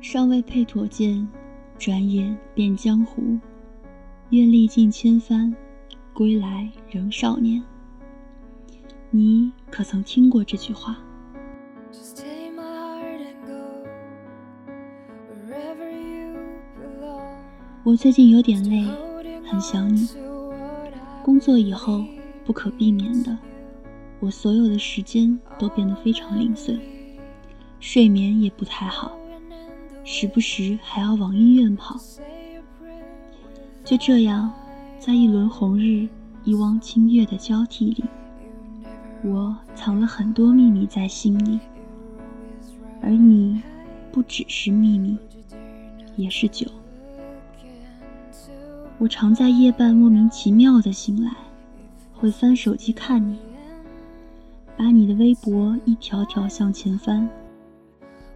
尚未配妥剑，转眼变江湖。愿历尽千帆，归来仍少年。你可曾听过这句话？我最近有点累，很想你。工作以后，不可避免的，我所有的时间都变得非常零碎，睡眠也不太好，时不时还要往医院跑。就这样，在一轮红日、一汪清月的交替里，我藏了很多秘密在心里，而你，不只是秘密，也是酒。我常在夜半莫名其妙的醒来，会翻手机看你，把你的微博一条条向前翻，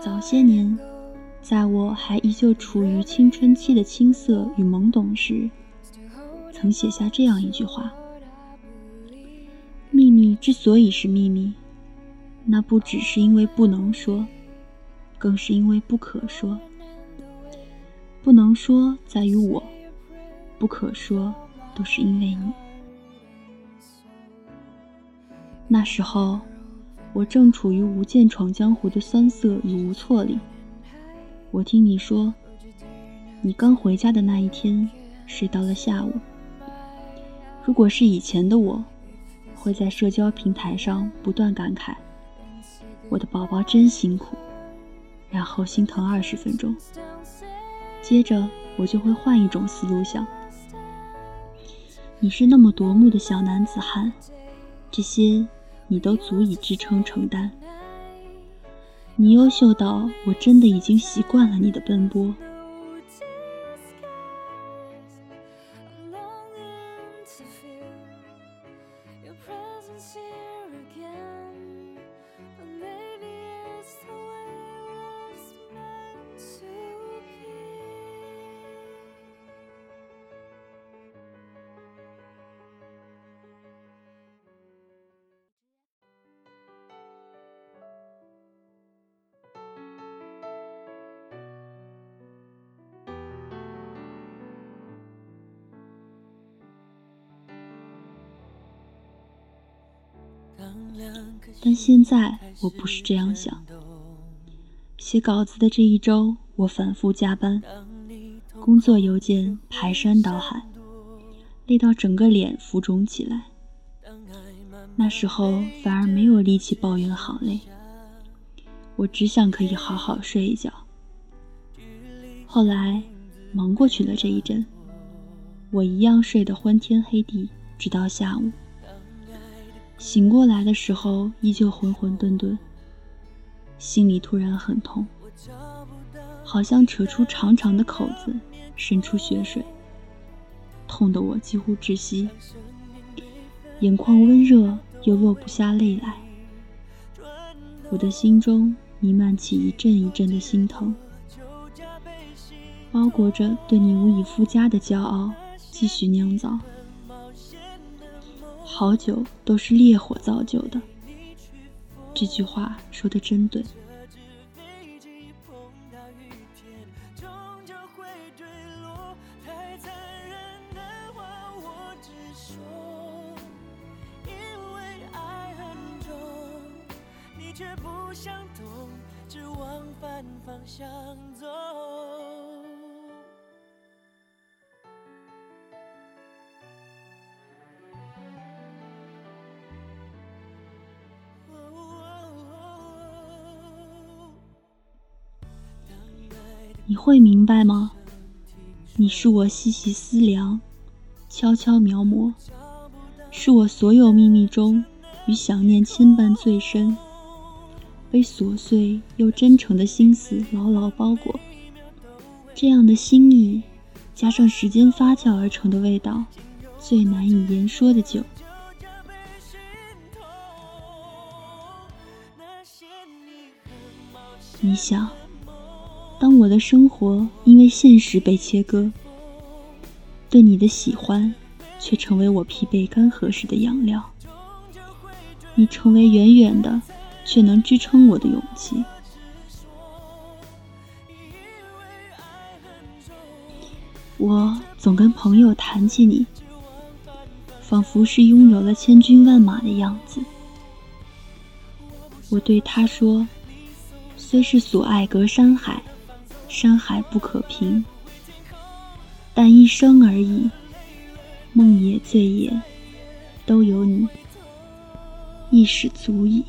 早些年，在我还依旧处于青春期的青涩与懵懂时，曾写下这样一句话：“秘密之所以是秘密，那不只是因为不能说，更是因为不可说。不能说在于我，不可说都是因为你。”那时候。我正处于无间闯江湖的酸涩与无措里。我听你说，你刚回家的那一天睡到了下午。如果是以前的我，会在社交平台上不断感慨：“我的宝宝真辛苦。”然后心疼二十分钟。接着我就会换一种思路想：你是那么夺目的小男子汉，这些。你都足以支撑承担。你优秀到我真的已经习惯了你的奔波。但现在我不是这样想。写稿子的这一周，我反复加班，工作邮件排山倒海，累到整个脸浮肿起来。那时候反而没有力气抱怨好累，我只想可以好好睡一觉。后来忙过去了这一阵，我一样睡得昏天黑地，直到下午。醒过来的时候，依旧浑浑沌沌，心里突然很痛，好像扯出长长的口子，渗出血水，痛得我几乎窒息，眼眶温热又落不下泪来，我的心中弥漫起一阵一阵的心疼，包裹着对你无以复加的骄傲，继续酿造。好酒都是烈火造就的，这句话说的真对。终究会坠落，太残忍的话我说。因为爱很重，你却不想懂，只往反方向走。你会明白吗？你是我细细思量，悄悄描摹，是我所有秘密中与想念牵绊最深，被琐碎又真诚的心思牢牢包裹。这样的心意，加上时间发酵而成的味道，最难以言说的酒。你想，当我的生活因为现实被切割，对你的喜欢却成为我疲惫干涸时的养料，你成为远远的却能支撑我的勇气。我总跟朋友谈起你，仿佛是拥有了千军万马的样子。我对他说。虽是所爱隔山海，山海不可平，但一生而已，梦也醉也，都有你，亦是足矣。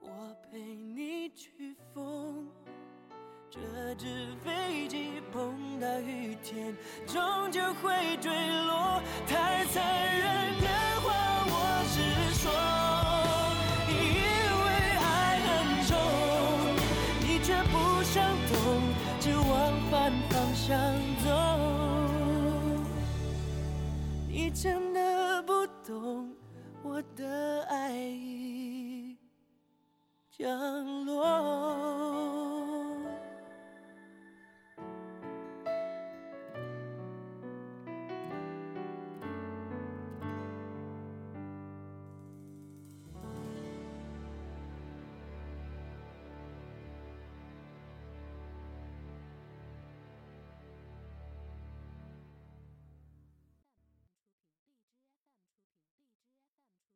我陪你去疯。这纸飞机碰到雨天，终究会坠落。太残忍。不想懂，只往反方向走。你真的不懂，我的爱已降落。